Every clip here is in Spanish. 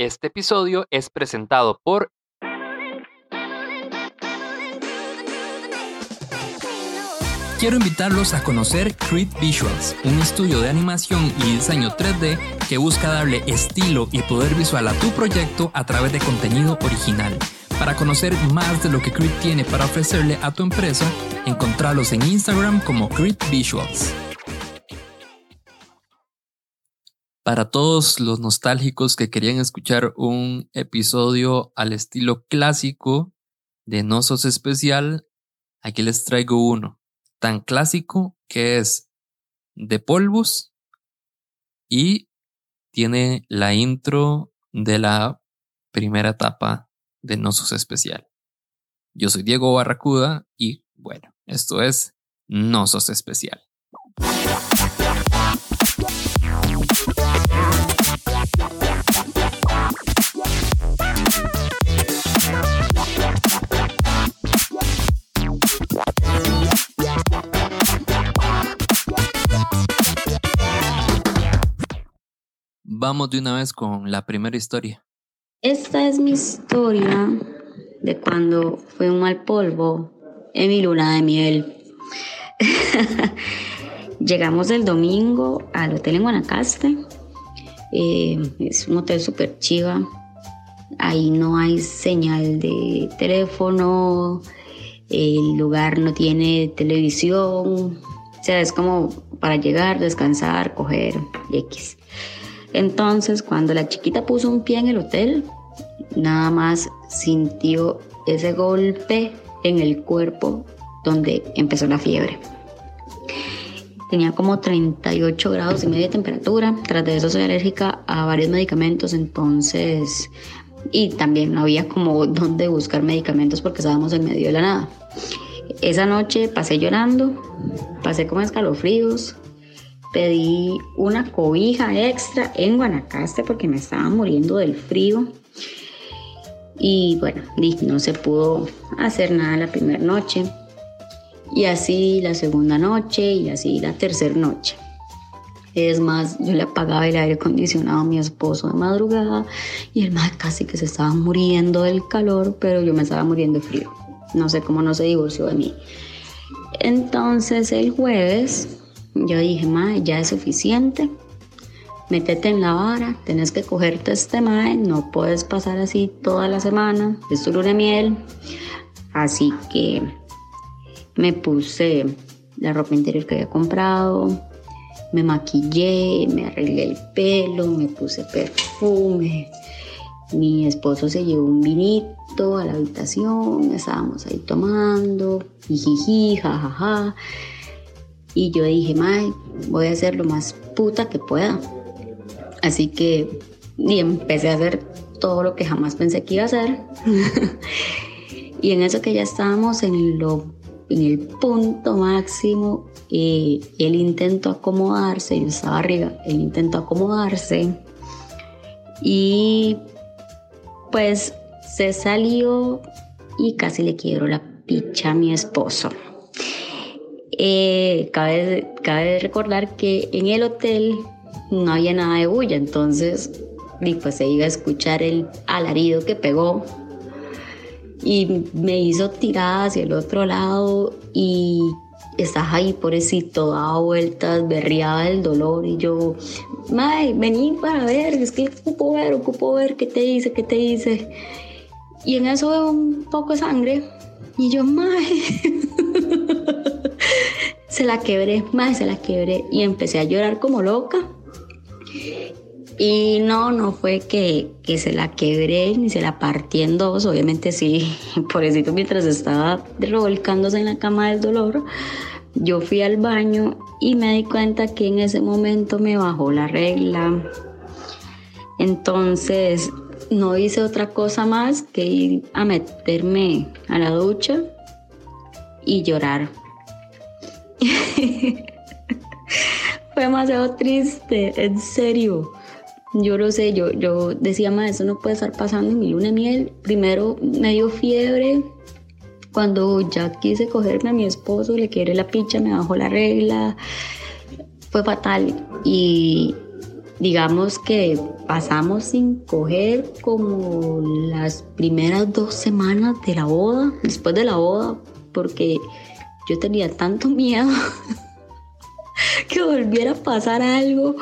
Este episodio es presentado por Quiero invitarlos a conocer Creed Visuals, un estudio de animación y diseño 3D que busca darle estilo y poder visual a tu proyecto a través de contenido original. Para conocer más de lo que Creed tiene para ofrecerle a tu empresa, encontrarlos en Instagram como Creed Visuals. Para todos los nostálgicos que querían escuchar un episodio al estilo clásico de No Sos Especial, aquí les traigo uno tan clásico que es de polvos y tiene la intro de la primera etapa de Nosos Especial. Yo soy Diego Barracuda y bueno, esto es Nosos Especial. Vamos de una vez con la primera historia. Esta es mi historia de cuando fue un mal polvo en mi luna de miel. Llegamos el domingo al hotel en Guanacaste. Eh, es un hotel súper chiva. Ahí no hay señal de teléfono. El lugar no tiene televisión. O sea, es como para llegar, descansar, coger X. Entonces, cuando la chiquita puso un pie en el hotel, nada más sintió ese golpe en el cuerpo donde empezó la fiebre. Tenía como 38 grados y media de temperatura. Tras de eso soy alérgica a varios medicamentos, entonces... Y también no había como dónde buscar medicamentos porque estábamos en medio de la nada. Esa noche pasé llorando, pasé con escalofríos, pedí una cobija extra en Guanacaste porque me estaba muriendo del frío. Y bueno, no se pudo hacer nada la primera noche. Y así la segunda noche y así la tercera noche. Es más, yo le apagaba el aire acondicionado a mi esposo de madrugada y el más casi que se estaba muriendo del calor, pero yo me estaba muriendo de frío. No sé cómo no se divorció de mí. Entonces el jueves yo dije, mae, ya es suficiente. Métete en la vara, tenés que cogerte este mae, no puedes pasar así toda la semana, es de miel. Así que me puse la ropa interior que había comprado, me maquillé, me arreglé el pelo, me puse perfume. Mi esposo se llevó un vinito a la habitación, estábamos ahí tomando, jijiji, jajaja. Y yo dije, Mae, voy a hacer lo más puta que pueda. Así que y empecé a hacer todo lo que jamás pensé que iba a hacer. y en eso que ya estábamos en, lo, en el punto máximo, eh, él intentó acomodarse, yo estaba arriba, él intentó acomodarse. Y pues se salió y casi le quiebro la picha a mi esposo. Eh, cabe, cabe recordar que en el hotel no había nada de bulla, entonces pues se iba a escuchar el alarido que pegó y me hizo tirar hacia el otro lado y estás ahí pobrecito, daba vueltas, berriaba el dolor y yo, May, vení para ver, es que ocupo ver, ocupo ver qué te dice, qué te dice. Y en eso veo un poco de sangre y yo, May. se la quebré, más se la quebré y empecé a llorar como loca. Y no, no fue que, que, se la quebré ni se la partí en dos, obviamente sí, por eso mientras estaba revolcándose en la cama del dolor, yo fui al baño y me di cuenta que en ese momento me bajó la regla. Entonces no hice otra cosa más que ir a meterme a la ducha y llorar Fue demasiado triste, en serio. Yo lo sé, yo, yo decía, más eso no puede estar pasando en mi luna de miel. Primero me dio fiebre. Cuando ya quise cogerme a mi esposo, le quiere la picha, me bajó la regla. Fue fatal. Y digamos que pasamos sin coger como las primeras dos semanas de la boda, después de la boda, porque yo tenía tanto miedo que volviera a pasar algo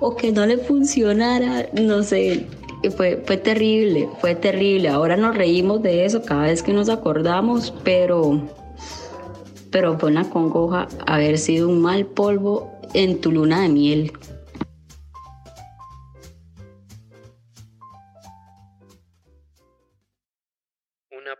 o que no le funcionara, no sé, fue, fue terrible, fue terrible. Ahora nos reímos de eso cada vez que nos acordamos, pero, pero fue una congoja haber sido un mal polvo en tu luna de miel.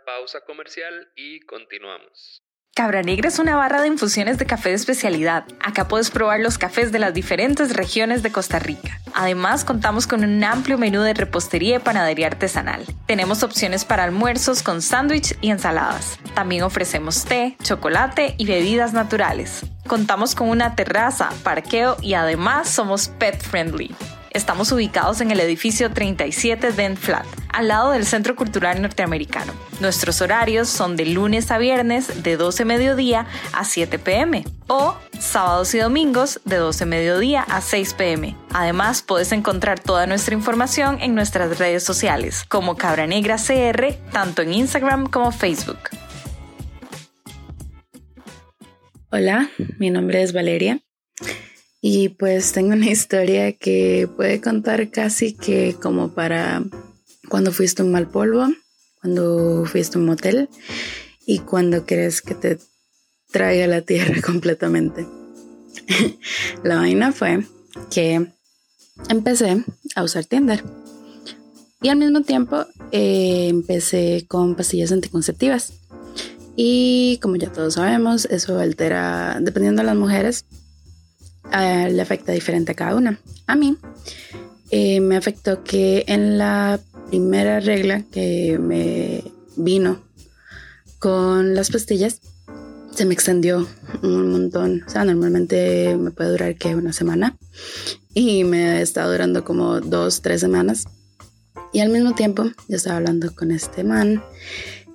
pausa comercial y continuamos. Cabra Negra es una barra de infusiones de café de especialidad. Acá puedes probar los cafés de las diferentes regiones de Costa Rica. Además, contamos con un amplio menú de repostería y panadería artesanal. Tenemos opciones para almuerzos con sándwich y ensaladas. También ofrecemos té, chocolate y bebidas naturales. Contamos con una terraza, parqueo y además somos pet friendly. Estamos ubicados en el edificio 37 Dent Flat, al lado del Centro Cultural Norteamericano. Nuestros horarios son de lunes a viernes de 12 mediodía a 7 pm o sábados y domingos de 12 mediodía a 6 pm. Además, puedes encontrar toda nuestra información en nuestras redes sociales como Cabra Negra CR, tanto en Instagram como Facebook. Hola, mi nombre es Valeria y pues tengo una historia que puede contar casi que como para cuando fuiste un mal polvo, cuando fuiste un motel y cuando crees que te traiga la tierra completamente. la vaina fue que empecé a usar Tinder y al mismo tiempo eh, empecé con pastillas anticonceptivas. Y como ya todos sabemos, eso altera, dependiendo de las mujeres, uh, le afecta diferente a cada una. A mí eh, me afectó que en la primera regla que me vino con las pastillas, se me extendió un montón. O sea, normalmente me puede durar que una semana y me está durando como dos, tres semanas. Y al mismo tiempo yo estaba hablando con este man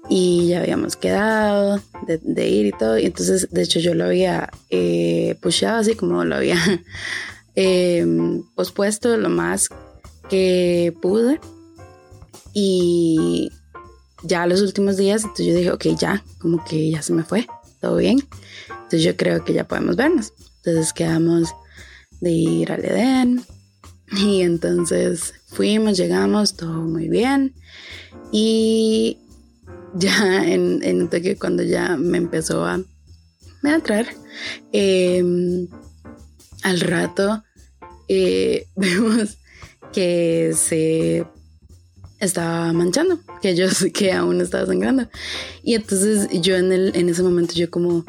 y ya habíamos quedado de, ir y todo. Y entonces, de hecho, yo lo había eh, pusheado así como lo había eh, pospuesto lo más que pude. Y ya los últimos días, entonces yo dije, ok, ya, como que ya se me fue, todo bien. Entonces yo creo que ya podemos vernos. Entonces quedamos de ir al Edén. Y entonces fuimos, llegamos, todo muy bien. Y ya en, en toque cuando ya me empezó a, me traer, em, al rato eh, vemos que se estaba manchando, que yo que aún estaba sangrando. Y entonces yo en, el, en ese momento yo como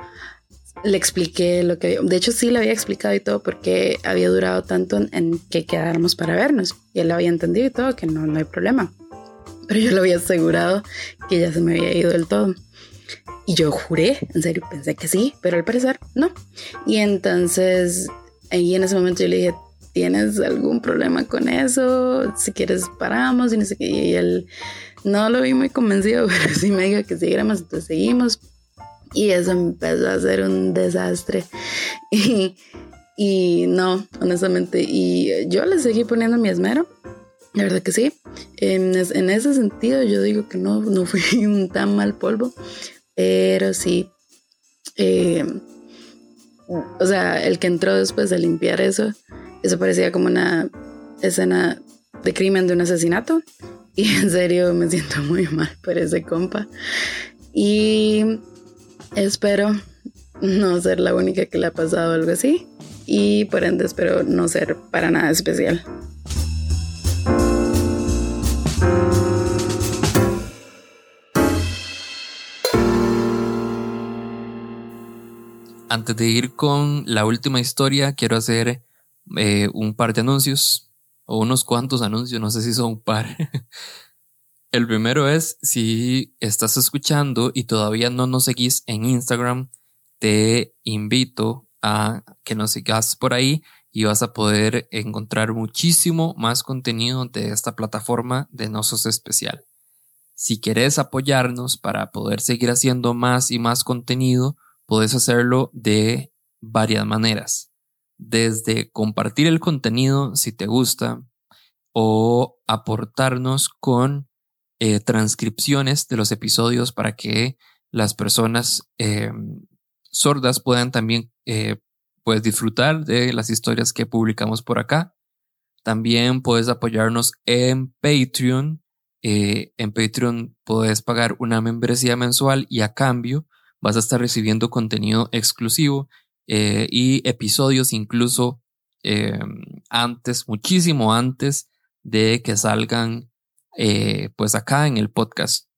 le expliqué lo que De hecho sí le había explicado y todo porque había durado tanto en, que quedáramos para vernos. Y él lo había entendido y todo, que no, no hay problema pero yo lo había asegurado que ya se me había ido del todo. Y yo juré, en serio, pensé que sí, pero al parecer no. Y entonces ahí en ese momento yo le dije, ¿tienes algún problema con eso? Si quieres paramos y no sé qué. Y él no lo vi muy convencido, pero sí me dijo que siguiéramos, entonces seguimos. Y eso empezó a ser un desastre. Y, y no, honestamente, y yo le seguí poniendo mi esmero la verdad que sí. En, ese sentido yo digo que no, no fui un tan mal polvo, pero sí. Eh, o sea, el que entró después de limpiar eso, eso parecía como una escena de crimen de un asesinato. Y en serio me siento muy mal por ese compa. Y espero no ser la única que le ha pasado algo así. Y por ende espero no ser para nada especial. Antes de ir con la última historia, quiero hacer eh, un par de anuncios, o unos cuantos anuncios, no sé si son un par. El primero es, si estás escuchando y todavía no nos seguís en Instagram, te invito a que nos sigas por ahí y vas a poder encontrar muchísimo más contenido de esta plataforma de Nosos Especial. Si quieres apoyarnos para poder seguir haciendo más y más contenido, puedes hacerlo de varias maneras. desde compartir el contenido si te gusta o aportarnos con eh, transcripciones de los episodios para que las personas eh, sordas puedan también eh, pues disfrutar de las historias que publicamos por acá. También puedes apoyarnos en Patreon. en Patreon puedes pagar una membresía mensual y a cambio vas a estar recibiendo contenido exclusivo y episodios incluso antes, muchísimo antes de que salgan eh, pues acá en el podcast.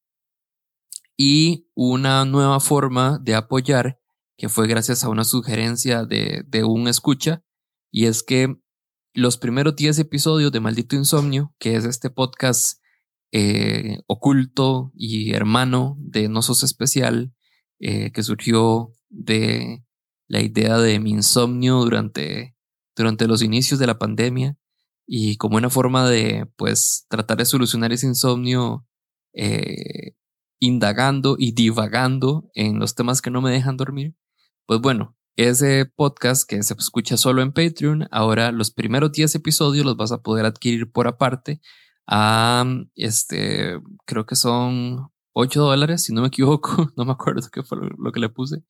Y una nueva forma de apoyar que fue gracias a una sugerencia de, un escucha y es que los primeros 10 episodios de Maldito Insomnio, que es este podcast eh, oculto y hermano de No Sos Especial, eh, que surgió de la idea de mi insomnio durante, durante los inicios de la pandemia y como una forma de, pues, tratar de solucionar ese insomnio eh, indagando y divagando en los temas que no me dejan dormir, pues bueno, ese podcast que se escucha solo en Patreon, ahora los primeros 10 episodios los vas a poder adquirir por aparte a, este, creo que son 8 dólares, si no me equivoco, no me acuerdo qué fue lo, que le puse.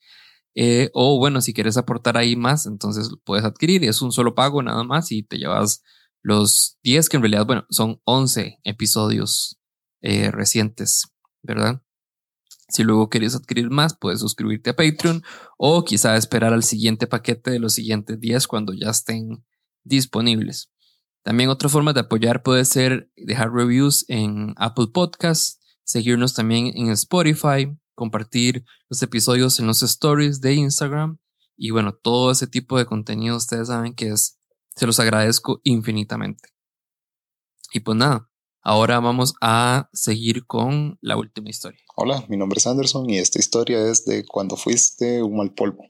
Eh, o bueno, si quieres aportar ahí más, entonces puedes adquirir es un solo pago nada más y te llevas los 10 que en realidad, bueno, son 11 episodios eh, recientes, ¿verdad? Si luego quieres adquirir más, puedes suscribirte a Patreon o quizá esperar al siguiente paquete de los siguientes 10 cuando ya estén disponibles. También otra forma de apoyar puede ser dejar reviews en Apple Podcasts, seguirnos también en Spotify, compartir los episodios en los stories de Instagram y bueno, todo ese tipo de contenido ustedes saben que es se los agradezco infinitamente. Y pues nada, ahora vamos a seguir con la última historia. Hola, mi nombre es Anderson y esta historia es de cuando fuiste un mal polvo.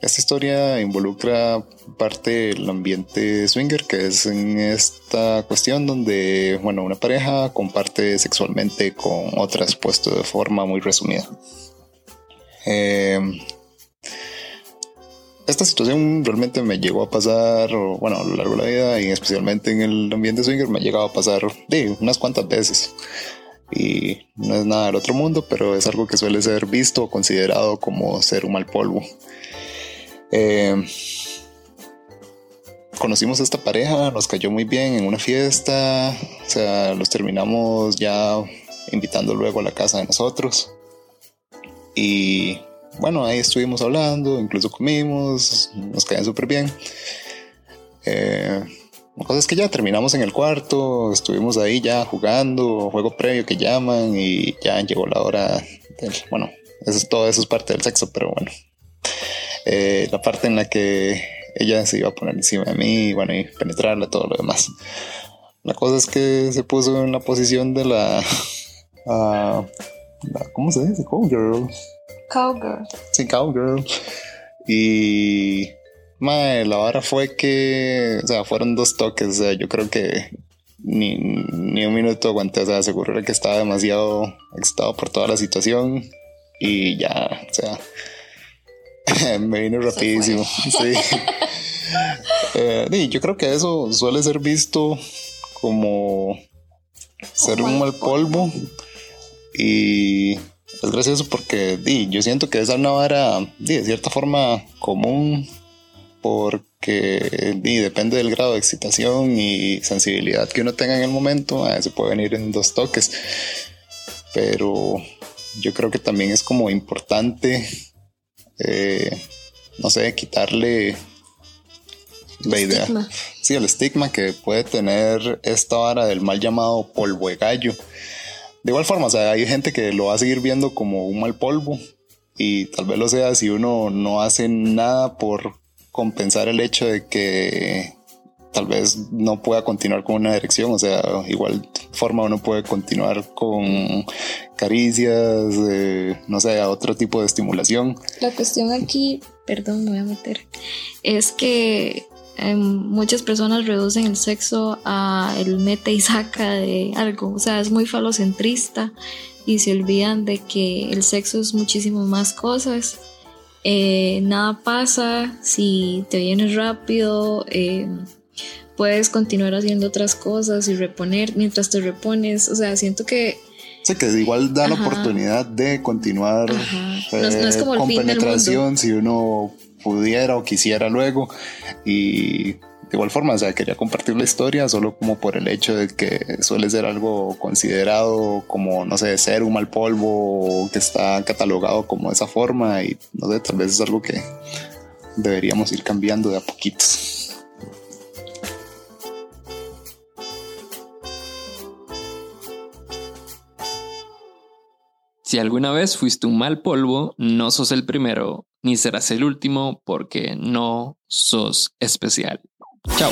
Esta historia involucra parte del ambiente swinger, que es en esta cuestión donde, bueno, una pareja comparte sexualmente con otras, puesto de forma muy resumida. Eh, esta situación realmente me llegó a pasar, bueno, a lo largo de la vida y especialmente en el ambiente swinger me ha llegado a pasar unas cuantas veces. Y no es nada del otro mundo, pero es algo que suele ser visto o considerado como ser un mal polvo. Eh, conocimos a esta pareja, nos cayó muy bien en una fiesta, o sea, los terminamos ya invitando luego a la casa de nosotros. Y bueno, ahí estuvimos hablando, incluso comimos, nos caían súper bien. Eh, la cosa es que ya terminamos en el cuarto, estuvimos ahí ya jugando, juego previo que llaman y ya llegó la hora del, bueno, eso es, todo eso es parte del sexo, pero bueno. Eh, la parte en la que ella se iba a poner encima de mí, bueno, y penetrarla, todo lo demás. La cosa es que se puso en la posición de la, uh, la ¿cómo se dice? Cowgirl. Cowgirl. Sí, Cowgirl. Y madre, la vara fue que, o sea, fueron dos toques, o sea, yo creo que ni, ni un minuto aguanté, o sea, seguro que estaba demasiado excitado por toda la situación y ya, o sea, me vino rapidísimo. Sí. eh, yo creo que eso suele ser visto como ser un mal polvo y es gracioso porque di, yo siento que esa es una vara de cierta forma común porque di, depende del grado de excitación y sensibilidad que uno tenga en el momento, se puede venir en dos toques. Pero yo creo que también es como importante, eh, no sé, quitarle la idea. Sí, el estigma que puede tener esta vara del mal llamado polvo de gallo de igual forma, o sea, hay gente que lo va a seguir viendo como un mal polvo y tal vez lo sea si uno no hace nada por compensar el hecho de que tal vez no pueda continuar con una erección, o sea, igual forma uno puede continuar con caricias, eh, no sé, otro tipo de estimulación. La cuestión aquí, perdón, me voy a meter, es que Em, muchas personas reducen el sexo a el mete y saca de algo, o sea, es muy falocentrista y se olvidan de que el sexo es muchísimo más cosas eh, nada pasa, si te vienes rápido, eh, puedes continuar haciendo otras cosas y reponer mientras te repones. O sea, siento que Sí, que igual da la oportunidad de continuar eh, con penetración si uno pudiera o quisiera luego. Y de igual forma, o sea, quería compartir la historia solo como por el hecho de que suele ser algo considerado como, no sé, ser un mal polvo que está catalogado como esa forma y no sé, tal vez es algo que deberíamos ir cambiando de a poquitos. Si alguna vez fuiste un mal polvo, no sos el primero, ni serás el último porque no sos especial. Chao.